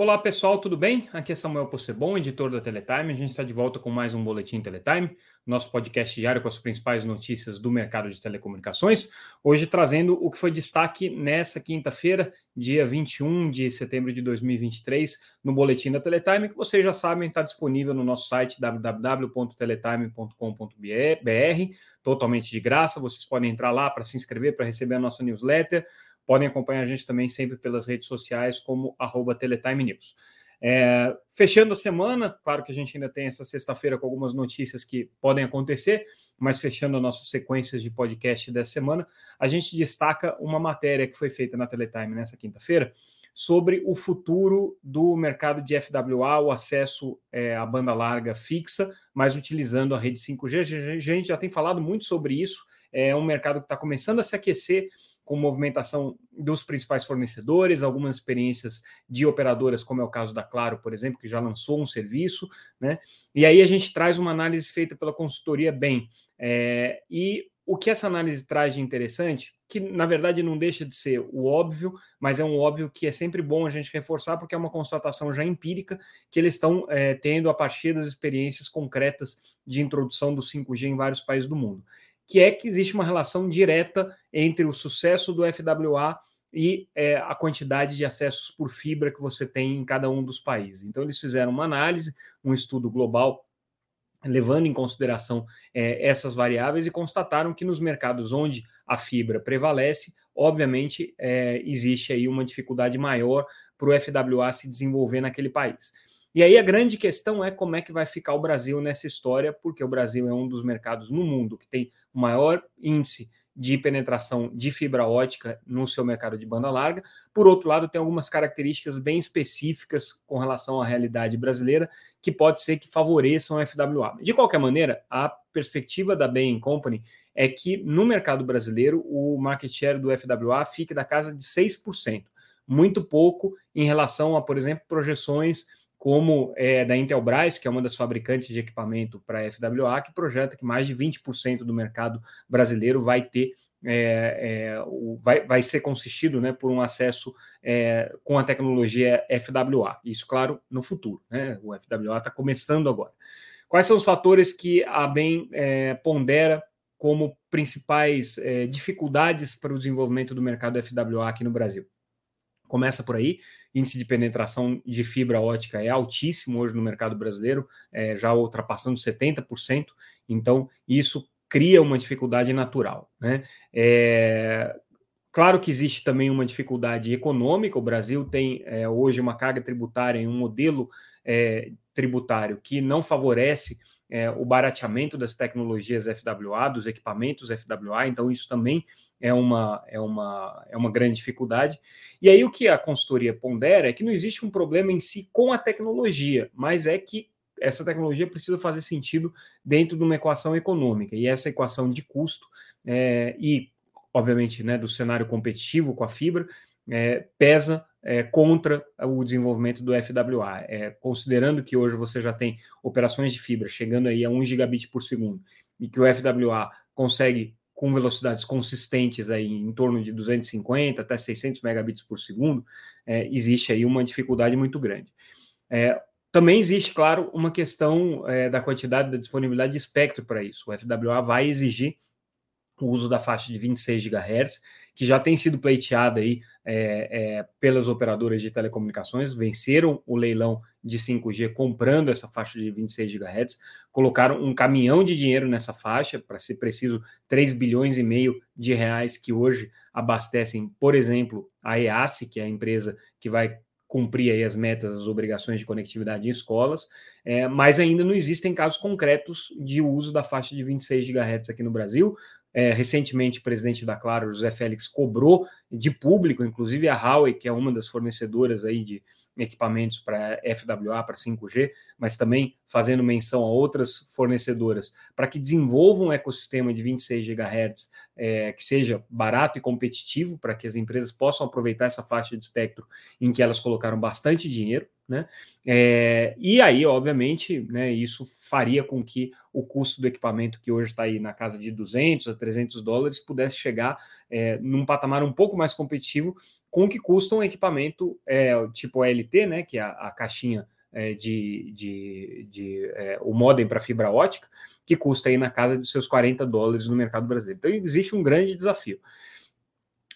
Olá pessoal, tudo bem? Aqui é Samuel Possebon, editor da Teletime. A gente está de volta com mais um Boletim Teletime, nosso podcast diário com as principais notícias do mercado de telecomunicações. Hoje trazendo o que foi destaque nessa quinta-feira, dia 21 de setembro de 2023, no Boletim da Teletime, que vocês já sabem está disponível no nosso site www.teletime.com.br, totalmente de graça. Vocês podem entrar lá para se inscrever, para receber a nossa newsletter Podem acompanhar a gente também sempre pelas redes sociais, como arroba Teletime News. É, fechando a semana, claro que a gente ainda tem essa sexta-feira com algumas notícias que podem acontecer, mas fechando as nossas sequências de podcast dessa semana, a gente destaca uma matéria que foi feita na Teletime nessa quinta-feira sobre o futuro do mercado de FWA, o acesso é, à banda larga fixa, mas utilizando a rede 5G. A gente já tem falado muito sobre isso, é um mercado que está começando a se aquecer com movimentação dos principais fornecedores, algumas experiências de operadoras, como é o caso da Claro, por exemplo, que já lançou um serviço, né? E aí a gente traz uma análise feita pela consultoria Bem. É, e o que essa análise traz de interessante, que na verdade não deixa de ser o óbvio, mas é um óbvio que é sempre bom a gente reforçar, porque é uma constatação já empírica que eles estão é, tendo a partir das experiências concretas de introdução do 5G em vários países do mundo que é que existe uma relação direta entre o sucesso do FWA e é, a quantidade de acessos por fibra que você tem em cada um dos países. Então, eles fizeram uma análise, um estudo global, levando em consideração é, essas variáveis e constataram que nos mercados onde a fibra prevalece, obviamente, é, existe aí uma dificuldade maior para o FWA se desenvolver naquele país. E aí a grande questão é como é que vai ficar o Brasil nessa história, porque o Brasil é um dos mercados no mundo que tem o maior índice de penetração de fibra ótica no seu mercado de banda larga. Por outro lado, tem algumas características bem específicas com relação à realidade brasileira que pode ser que favoreçam a FWA. De qualquer maneira, a perspectiva da Bain Company é que no mercado brasileiro o market share do FWA fique da casa de 6%, muito pouco em relação a, por exemplo, projeções como é, da Intelbras, que é uma das fabricantes de equipamento para FWA, que projeta que mais de 20% do mercado brasileiro vai ter é, é, o, vai, vai ser consistido né, por um acesso é, com a tecnologia FWA. Isso, claro, no futuro. Né? O FWA está começando agora. Quais são os fatores que a BEM é, pondera como principais é, dificuldades para o desenvolvimento do mercado FWA aqui no Brasil? Começa por aí índice de penetração de fibra ótica é altíssimo hoje no mercado brasileiro, é, já ultrapassando 70%, então isso cria uma dificuldade natural. Né? É, claro que existe também uma dificuldade econômica, o Brasil tem é, hoje uma carga tributária em um modelo é, tributário que não favorece é, o barateamento das tecnologias FWA, dos equipamentos FWA, então isso também é uma, é, uma, é uma grande dificuldade. E aí o que a consultoria pondera é que não existe um problema em si com a tecnologia, mas é que essa tecnologia precisa fazer sentido dentro de uma equação econômica, e essa equação de custo é, e, obviamente, né, do cenário competitivo com a fibra, é, pesa é, contra o desenvolvimento do FWA. É, considerando que hoje você já tem operações de fibra chegando aí a 1 gigabit por segundo e que o FWA consegue com velocidades consistentes aí em torno de 250 até 600 megabits por segundo, é, existe aí uma dificuldade muito grande. É, também existe, claro, uma questão é, da quantidade da disponibilidade de espectro para isso. O FWA vai exigir o uso da faixa de 26 GHz, que já tem sido pleiteada aí é, é, pelas operadoras de telecomunicações, venceram o leilão de 5G comprando essa faixa de 26 GHz, colocaram um caminhão de dinheiro nessa faixa, para ser preciso, 3 bilhões e meio de reais que hoje abastecem, por exemplo, a EASE, que é a empresa que vai cumprir aí as metas, as obrigações de conectividade em escolas, é, mas ainda não existem casos concretos de uso da faixa de 26 GHz aqui no Brasil. É, recentemente, o presidente da Claro, José Félix, cobrou de público, inclusive a Huawei, que é uma das fornecedoras aí de, equipamentos para FWA, para 5G, mas também fazendo menção a outras fornecedoras para que desenvolvam um ecossistema de 26 GHz é, que seja barato e competitivo para que as empresas possam aproveitar essa faixa de espectro em que elas colocaram bastante dinheiro. Né? É, e aí, obviamente, né, isso faria com que o custo do equipamento, que hoje está aí na casa de 200 a 300 dólares, pudesse chegar é, num patamar um pouco mais competitivo com o que custa um equipamento é, tipo LT, né, que é a, a caixinha é, de, de, de é, o modem para fibra ótica, que custa aí na casa de seus 40 dólares no mercado brasileiro. Então, existe um grande desafio.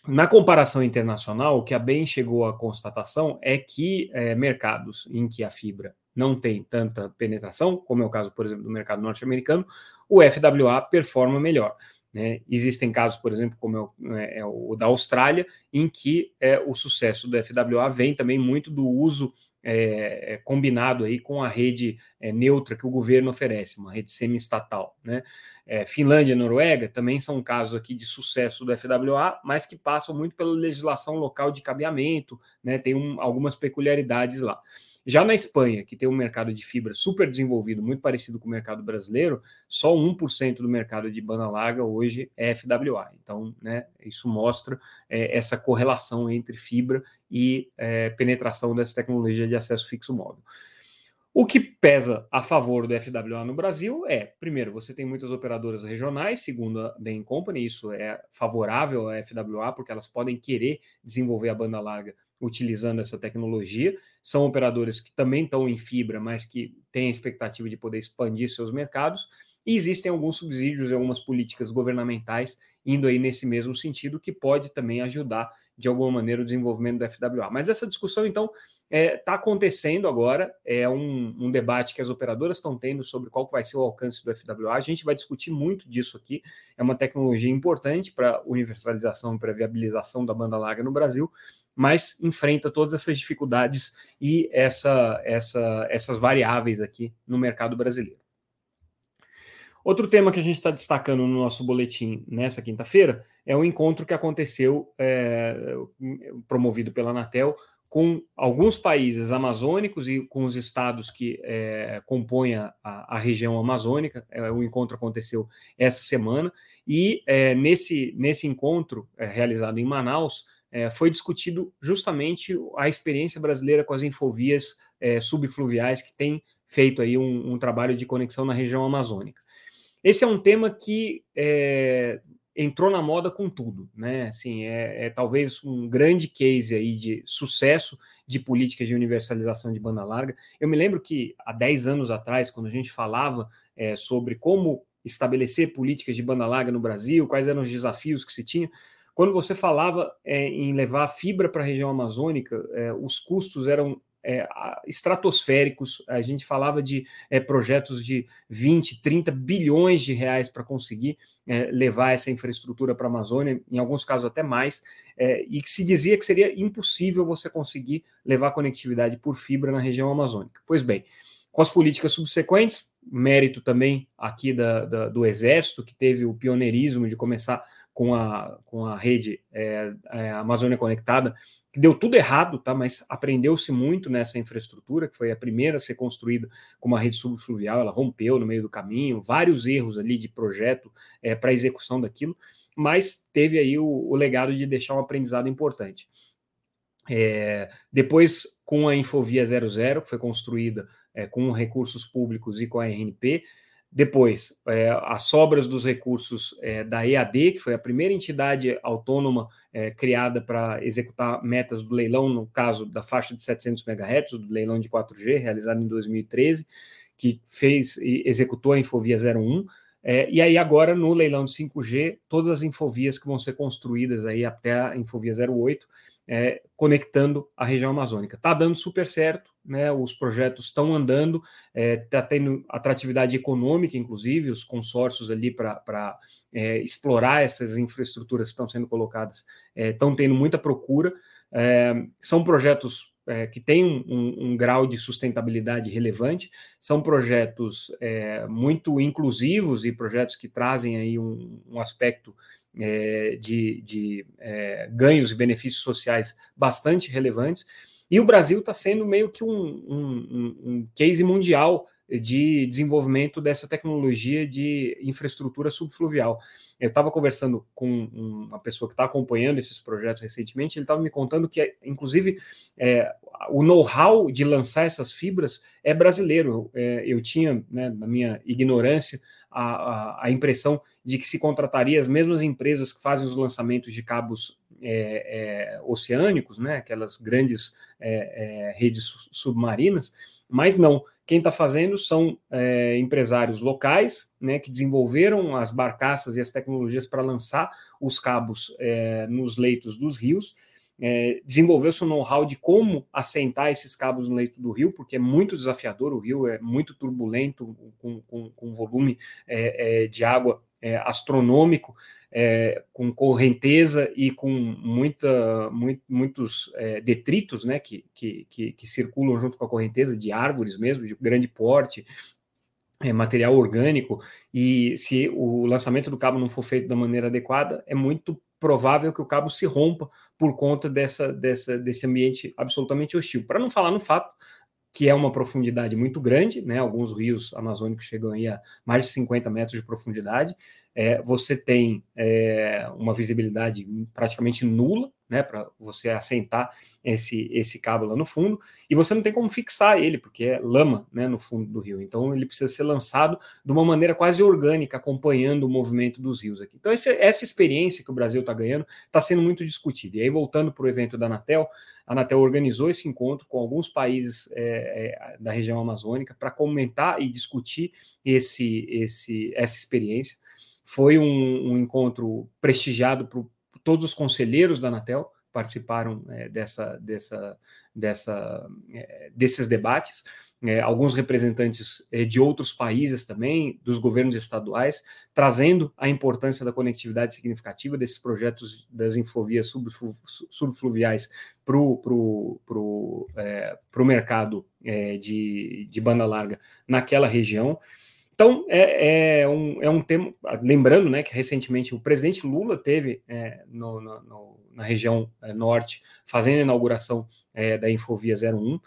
Na comparação internacional, o que a BEM chegou à constatação é que é, mercados em que a fibra não tem tanta penetração, como é o caso, por exemplo, do mercado norte-americano, o FWA performa melhor. Né? Existem casos, por exemplo, como é o, é, é o da Austrália, em que é, o sucesso do FWA vem também muito do uso é, é, combinado aí com a rede é, neutra que o governo oferece, uma rede semi-estatal. Né? É, Finlândia e Noruega também são casos aqui de sucesso do FWA, mas que passam muito pela legislação local de cabeamento, né? tem um, algumas peculiaridades lá. Já na Espanha, que tem um mercado de fibra super desenvolvido, muito parecido com o mercado brasileiro, só 1% do mercado de banda larga hoje é FWA. Então, né, isso mostra é, essa correlação entre fibra e é, penetração dessa tecnologia de acesso fixo móvel. O que pesa a favor do FWA no Brasil é, primeiro, você tem muitas operadoras regionais, segundo a Bain Company, isso é favorável à FWA, porque elas podem querer desenvolver a banda larga utilizando essa tecnologia. São operadores que também estão em fibra, mas que têm a expectativa de poder expandir seus mercados. E existem alguns subsídios e algumas políticas governamentais indo aí nesse mesmo sentido, que pode também ajudar de alguma maneira o desenvolvimento do FWA. Mas essa discussão, então, está é, tá acontecendo agora, é um, um, debate que as operadoras estão tendo sobre qual vai ser o alcance do FWA. A gente vai discutir muito disso aqui, é uma tecnologia importante para universalização, para viabilização da banda larga no Brasil, mas enfrenta todas essas dificuldades e essa, essa, essas variáveis aqui no mercado brasileiro. Outro tema que a gente está destacando no nosso boletim nessa quinta-feira é o encontro que aconteceu, é, promovido pela Anatel, com alguns países amazônicos e com os estados que é, compõem a, a, região amazônica. É, o encontro aconteceu essa semana e é, nesse, nesse encontro é, realizado em Manaus, é, foi discutido justamente a experiência brasileira com as infovias é, subfluviais que tem feito aí um, um, trabalho de conexão na região amazônica. Esse é um tema que é, entrou na moda com tudo, né? Assim, é, é, talvez um grande case aí de sucesso de políticas de universalização de banda larga. Eu me lembro que há 10 anos atrás, quando a gente falava é, sobre como estabelecer políticas de banda larga no Brasil, quais eram os desafios que se tinha, quando você falava é, em levar fibra para a região amazônica, é, os custos eram é, estratosféricos. A gente falava de é, projetos de 20, 30 bilhões de reais para conseguir é, levar essa infraestrutura para a Amazônia, em alguns casos até mais, é, e que se dizia que seria impossível você conseguir levar conectividade por fibra na região amazônica. Pois bem, com as políticas subsequentes, mérito também aqui da, da, do Exército, que teve o pioneirismo de começar com a, com a rede é, é, Amazônia Conectada, que deu tudo errado, tá? mas aprendeu-se muito nessa infraestrutura, que foi a primeira a ser construída com uma rede subfluvial, ela rompeu no meio do caminho, vários erros ali de projeto é, para execução daquilo, mas teve aí o, o, legado de deixar um aprendizado importante. É, depois, com a Infovia 00, que foi construída é, com recursos públicos e com a RNP, depois, é, as sobras dos recursos é, da EAD, que foi a primeira entidade autônoma é, criada para executar metas do leilão, no caso da faixa de 700 MHz, do leilão de 4G, realizado em 2013, que fez e executou a Infovia 01. É, e aí, agora, no leilão de 5G, todas as infovias que vão ser construídas aí até a Infovia 08 é, conectando a região amazônica. Está dando super certo, né? Os projetos estão andando, está é, tá tendo atratividade econômica, inclusive, os consórcios ali para é, explorar essas infraestruturas que estão sendo colocadas estão é, tendo muita procura. É, são projetos é, que têm um, um, um, grau de sustentabilidade relevante, são projetos muito inclusivos e projetos que trazem aí um, um aspecto é, de, de é, ganhos e benefícios sociais bastante relevantes. E o Brasil está sendo meio que um, um, um case mundial de desenvolvimento dessa tecnologia de infraestrutura subfluvial. Eu estava conversando com uma pessoa que está acompanhando esses projetos recentemente, ele estava me contando que, inclusive, é, o know-how de lançar essas fibras é brasileiro. É, eu tinha, né, na minha ignorância, a, a, a, impressão de que se contrataria as mesmas empresas que fazem os lançamentos de cabos é, é, oceânicos, né, aquelas grandes é, é, redes submarinas, mas não. Quem está fazendo são empresários locais, né, que desenvolveram as barcaças e as tecnologias para lançar os cabos nos leitos dos rios. É, desenvolveu seu know-how de como assentar esses cabos no leito do rio, porque é muito desafiador, o rio é muito turbulento, com, com, com volume é, é, de água é, astronômico, é, com correnteza e com muita, muito, muitos é, detritos né, que, que, que, circulam junto com a correnteza, de árvores mesmo, de grande porte, é, material orgânico, e se o lançamento do cabo não for feito da maneira adequada, é muito provável que o cabo se rompa por conta dessa, dessa, desse ambiente absolutamente hostil. Para não falar no fato que é uma profundidade muito grande, né? Alguns rios amazônicos chegam aí a mais de 50 metros de profundidade. É, você tem é, uma visibilidade praticamente nula, né? Para você assentar esse, esse cabo lá no fundo, e você não tem como fixar ele, porque é lama, né? No fundo do rio. Então ele precisa ser lançado de uma maneira quase orgânica, acompanhando o movimento dos rios aqui. Então esse, essa experiência que o Brasil está ganhando está sendo muito discutida. E aí voltando para o evento da Anatel, a Anatel organizou esse encontro com alguns países é, é, da região amazônica para comentar e discutir esse, esse, essa experiência. Foi um, um encontro prestigiado todos os conselheiros da Anatel, participaram é, dessa, dessa, dessa, é, desses debates é, alguns representantes é, de outros países também, dos governos estaduais, trazendo a importância da conectividade significativa desses projetos das infovias subflu subfluviais para o é, mercado é, de, de banda larga naquela região. Então, é, é, um, é um tema. Lembrando né, que recentemente o presidente Lula teve é, no, no, na região é, norte, fazendo a inauguração é, da Infovia 01.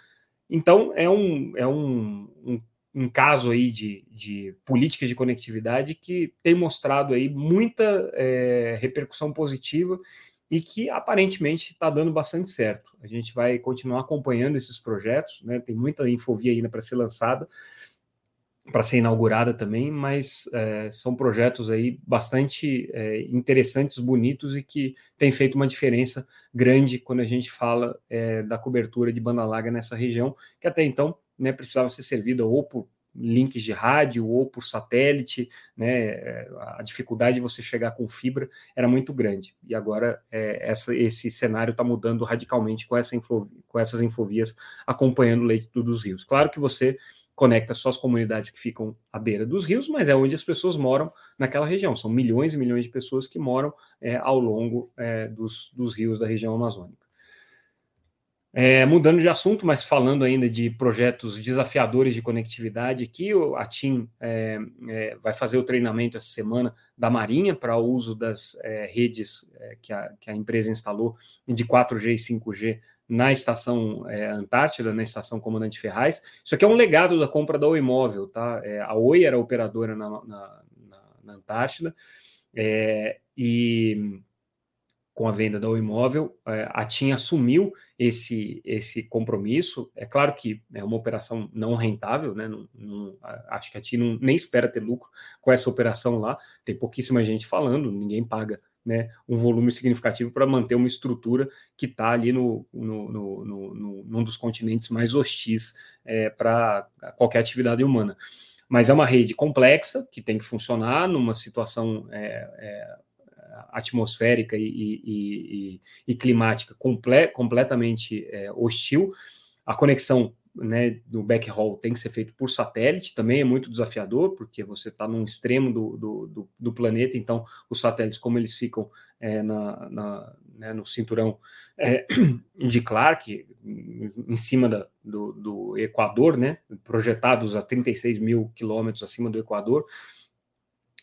Então, é um, é um, um, um caso aí de, de política de conectividade que tem mostrado aí muita é, repercussão positiva e que aparentemente está dando bastante certo. A gente vai continuar acompanhando esses projetos, né? tem muita infovia ainda para ser lançada, para ser inaugurada também, mas é, são projetos aí bastante é, interessantes, bonitos e que têm feito uma diferença grande quando a gente fala é, da cobertura de banda larga nessa região, que até então né, precisava ser servida ou por links de rádio ou por satélite, né, é, a dificuldade de você chegar com fibra era muito grande. E agora é, essa, esse cenário está mudando radicalmente com, essa info, com essas infovias acompanhando o leito dos rios. Claro que você conecta só as comunidades que ficam à beira dos rios, mas é onde as pessoas moram naquela região. São milhões e milhões de pessoas que moram é, ao longo é, dos, dos, rios da região amazônica. É, mudando de assunto, mas falando ainda de projetos desafiadores de conectividade, aqui a TIM é, é, vai fazer o treinamento essa semana da Marinha para o uso das é, redes que a, que, a, empresa instalou de 4G e 5G na estação é, Antártida, na estação Comandante Ferraz. Isso aqui é um legado da compra da Oi Móvel, tá? É, a Oi era operadora na, na, na, na Antártida é, e com a venda da Oi Móvel, é, a TIM assumiu esse, esse compromisso. É claro que é uma operação não rentável, né? Não, não, acho que a TIM nem espera ter lucro com essa operação lá. Tem pouquíssima gente falando, ninguém paga né, um volume significativo para manter uma estrutura que está ali no, no, no, no, num dos continentes mais hostis é, para qualquer atividade humana. Mas é uma rede complexa que tem que funcionar numa situação é, é, atmosférica e, e, e, e climática comple completamente é, hostil. A conexão né, do backhaul tem que ser feito por satélite, também é muito desafiador, porque você está num extremo do, do, do, do, planeta, então os satélites, como eles ficam é, na, na né, no cinturão é, de Clark, em cima da, do, do Equador, né, projetados a 36 mil quilômetros acima do Equador,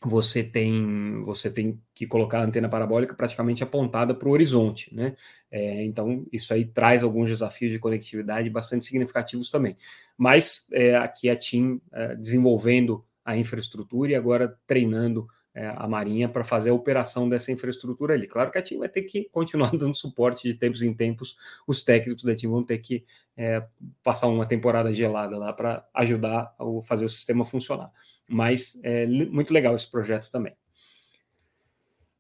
você tem você tem que colocar a antena parabólica praticamente apontada para o horizonte, né? É, então isso aí traz alguns desafios de conectividade bastante significativos também. Mas é, aqui a TIM é, desenvolvendo a infraestrutura e agora treinando é, a Marinha para fazer a operação dessa infraestrutura ali. Claro que a TIM vai ter que continuar dando suporte de tempos em tempos, os técnicos da TIM vão ter que é, passar uma temporada gelada lá para ajudar a fazer o sistema funcionar. Mas é muito legal esse projeto também.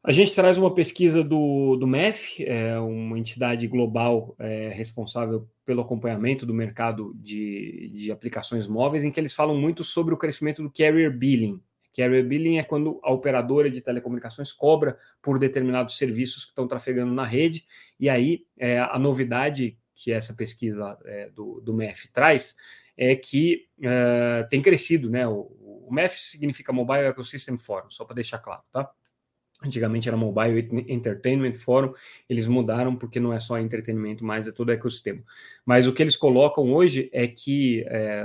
A gente traz uma pesquisa do, do MEF, é uma entidade global é, responsável pelo acompanhamento do mercado de, de aplicações móveis, em que eles falam muito sobre o crescimento do carrier billing, Carrier billing é quando a operadora de telecomunicações cobra por determinados serviços que estão trafegando na rede, e aí é, a novidade que essa pesquisa é, do, do MEF traz é que é, tem crescido, né? O, o MEF significa Mobile Ecosystem Forum, só para deixar claro, tá? Antigamente era Mobile Entertainment Forum, eles mudaram porque não é só entretenimento, mas é todo ecossistema. Mas o que eles colocam hoje é que é,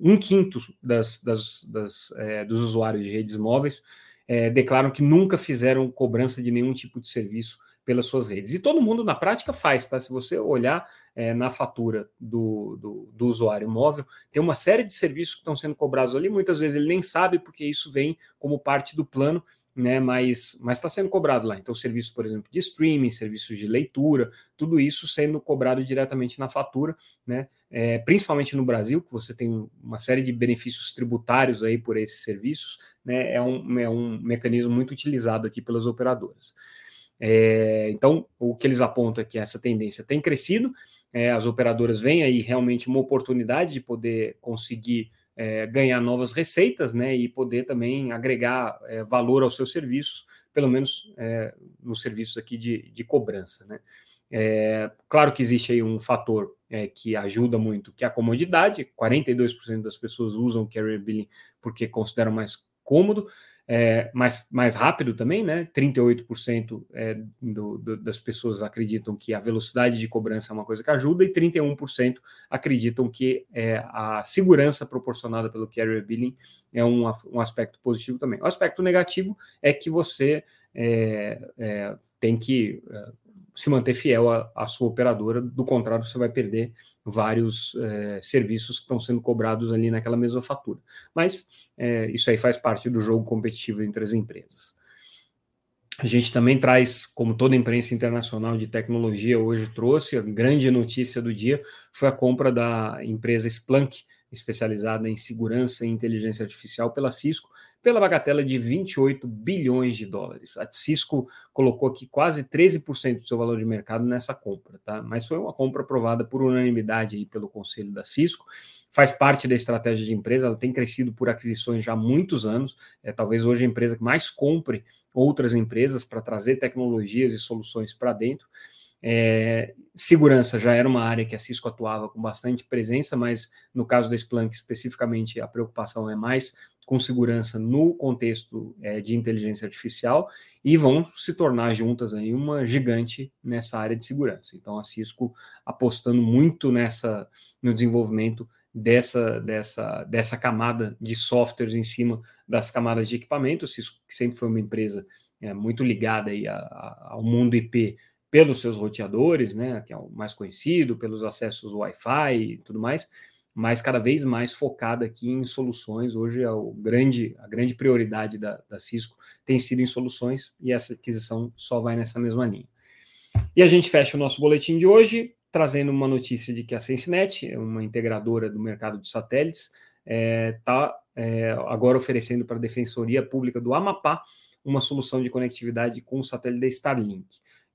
um quinto das, das, das é, dos usuários de redes móveis é, declaram que nunca fizeram cobrança de nenhum tipo de serviço pelas suas redes. E todo mundo na prática faz, tá? Se você olhar é, na fatura do, do, do, usuário móvel, tem uma série de serviços que estão sendo cobrados ali, muitas vezes ele nem sabe, porque isso vem como parte do plano, né, mas está sendo cobrado lá. Então, serviços, por exemplo, de streaming, serviços de leitura, tudo isso sendo cobrado diretamente na fatura, né, é, principalmente no Brasil, que você tem uma série de benefícios tributários aí por esses serviços, né, é, um, é um mecanismo muito utilizado aqui pelas operadoras. É, então, o que eles apontam é que essa tendência tem crescido, é, as operadoras veem aí realmente uma oportunidade de poder conseguir é, ganhar novas receitas, né, e poder também agregar é, valor aos seus serviços, pelo menos é, nos serviços aqui de, de cobrança, né. É, claro que existe aí um fator é, que ajuda muito, que é a comodidade. 42% das pessoas usam o Carrier Billing porque consideram mais cômodo é, mais, mais rápido também, né? 38% é, do, do, das pessoas acreditam que a velocidade de cobrança é uma coisa que ajuda, e 31% acreditam que é, a segurança proporcionada pelo carrier billing é um, um aspecto positivo também. O aspecto negativo é que você é, é, tem que é, se manter fiel à, sua operadora, do contrário, você vai perder vários é, serviços que estão sendo cobrados ali naquela mesma fatura. Mas é, isso aí faz parte do jogo competitivo entre as empresas. A gente também traz, como toda imprensa internacional de tecnologia hoje trouxe, a grande notícia do dia foi a compra da empresa Splunk, especializada em segurança e inteligência artificial pela Cisco, pela bagatela de 28 bilhões de dólares. A Cisco colocou aqui quase 13% do seu valor de mercado nessa compra, tá? Mas foi uma compra aprovada por unanimidade aí pelo conselho da Cisco. Faz parte da estratégia de empresa, ela tem crescido por aquisições já há muitos anos. É talvez hoje a empresa que mais compre outras empresas para trazer tecnologias e soluções para dentro. É, segurança já era uma área que a Cisco atuava com bastante presença, mas no caso da Splunk especificamente a preocupação é mais com segurança no contexto é, de inteligência artificial e vão se tornar juntas aí uma gigante nessa área de segurança. Então a Cisco apostando muito nessa no desenvolvimento dessa dessa dessa camada de softwares em cima das camadas de equipamento. A Cisco que sempre foi uma empresa é, muito ligada aí a, a, ao mundo IP pelos seus roteadores, né, que é o mais conhecido, pelos acessos Wi-Fi e tudo mais, mas cada vez mais focada aqui em soluções. Hoje é o grande, a grande prioridade da, da Cisco tem sido em soluções e essa aquisição só vai nessa mesma linha. E a gente fecha o nosso boletim de hoje trazendo uma notícia de que a Sensinet, uma integradora do mercado de satélites, está é, tá, é, agora oferecendo para a Defensoria Pública do Amapá uma solução de conectividade com o satélite da Starlink.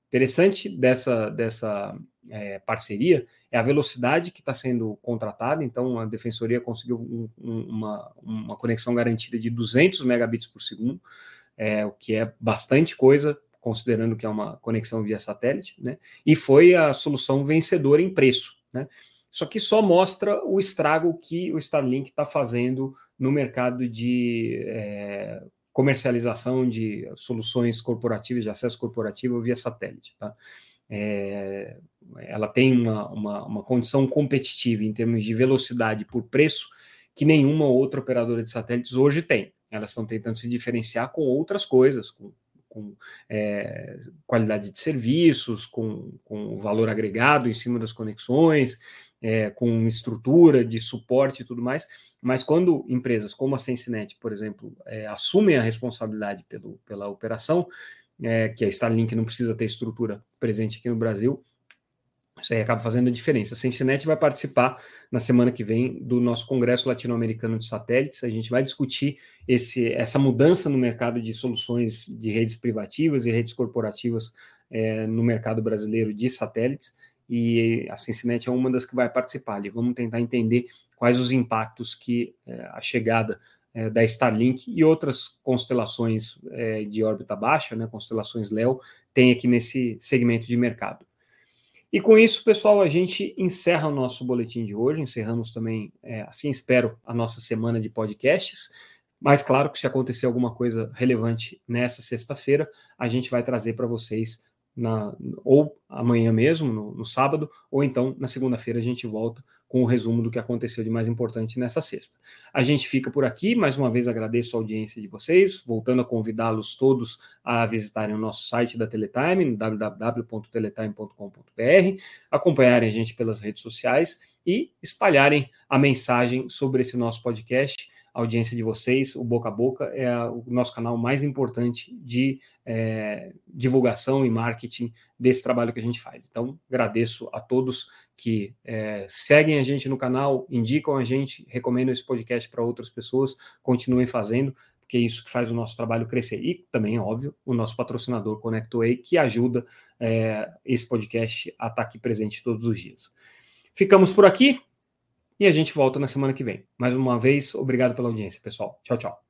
Interessante dessa, dessa é, parceria é a velocidade que está sendo contratada. Então, a defensoria conseguiu um, um, uma, uma conexão garantida de 200 megabits por segundo, é, o que é bastante coisa, considerando que é uma conexão via satélite, né? E foi a solução vencedora em preço, né? Só que só mostra o estrago que o Starlink está fazendo no mercado de é, comercialização de soluções corporativas, de acesso corporativo via satélite. Tá? É, ela tem uma, uma, uma, condição competitiva em termos de velocidade por preço que nenhuma outra operadora de satélites hoje tem. elas estão tentando se diferenciar com outras coisas, com, com é, qualidade de serviços, com, com valor agregado em cima das conexões, é, com estrutura de suporte e tudo mais, mas quando empresas como a Sensinet, por exemplo, é, assumem a responsabilidade pelo, pela operação, é, que a Starlink não precisa ter estrutura presente aqui no Brasil, isso aí acaba fazendo a diferença. A Sensinet vai participar na semana que vem do nosso Congresso Latino-Americano de Satélites. A gente vai discutir esse, essa mudança no mercado de soluções de redes privativas e redes corporativas é, no mercado brasileiro de satélites. E a Cincinnati é uma das que vai participar ali. Vamos tentar entender quais os impactos que é, a chegada é, da Starlink e outras constelações é, de órbita baixa, né, constelações LEO, tem aqui nesse segmento de mercado. E com isso, pessoal, a gente encerra o nosso boletim de hoje. Encerramos também, é, assim espero, a nossa semana de podcasts. Mas claro que se acontecer alguma coisa relevante nessa sexta-feira, a gente vai trazer para vocês na, ou amanhã mesmo, no, no sábado, ou então na segunda-feira a gente volta com o resumo do que aconteceu de mais importante nessa sexta. A gente fica por aqui, mais uma vez agradeço a audiência de vocês, voltando a convidá-los todos a visitarem o nosso site da Teletime, www.teletime.com.br, acompanharem a gente pelas redes sociais e espalharem a mensagem sobre esse nosso podcast audiência de vocês. O Boca a Boca é o nosso canal mais importante de é, divulgação e marketing desse trabalho que a gente faz. Então, agradeço a todos que é, seguem a gente no canal, indicam a gente, recomendam esse podcast para outras pessoas, continuem fazendo, porque é isso que faz o nosso trabalho crescer. E também, óbvio, o nosso patrocinador ConnectWay, que ajuda é, esse podcast a estar aqui presente todos os dias. Ficamos por aqui. E a gente volta na semana que vem. Mais uma vez, obrigado pela audiência, pessoal. Tchau, tchau.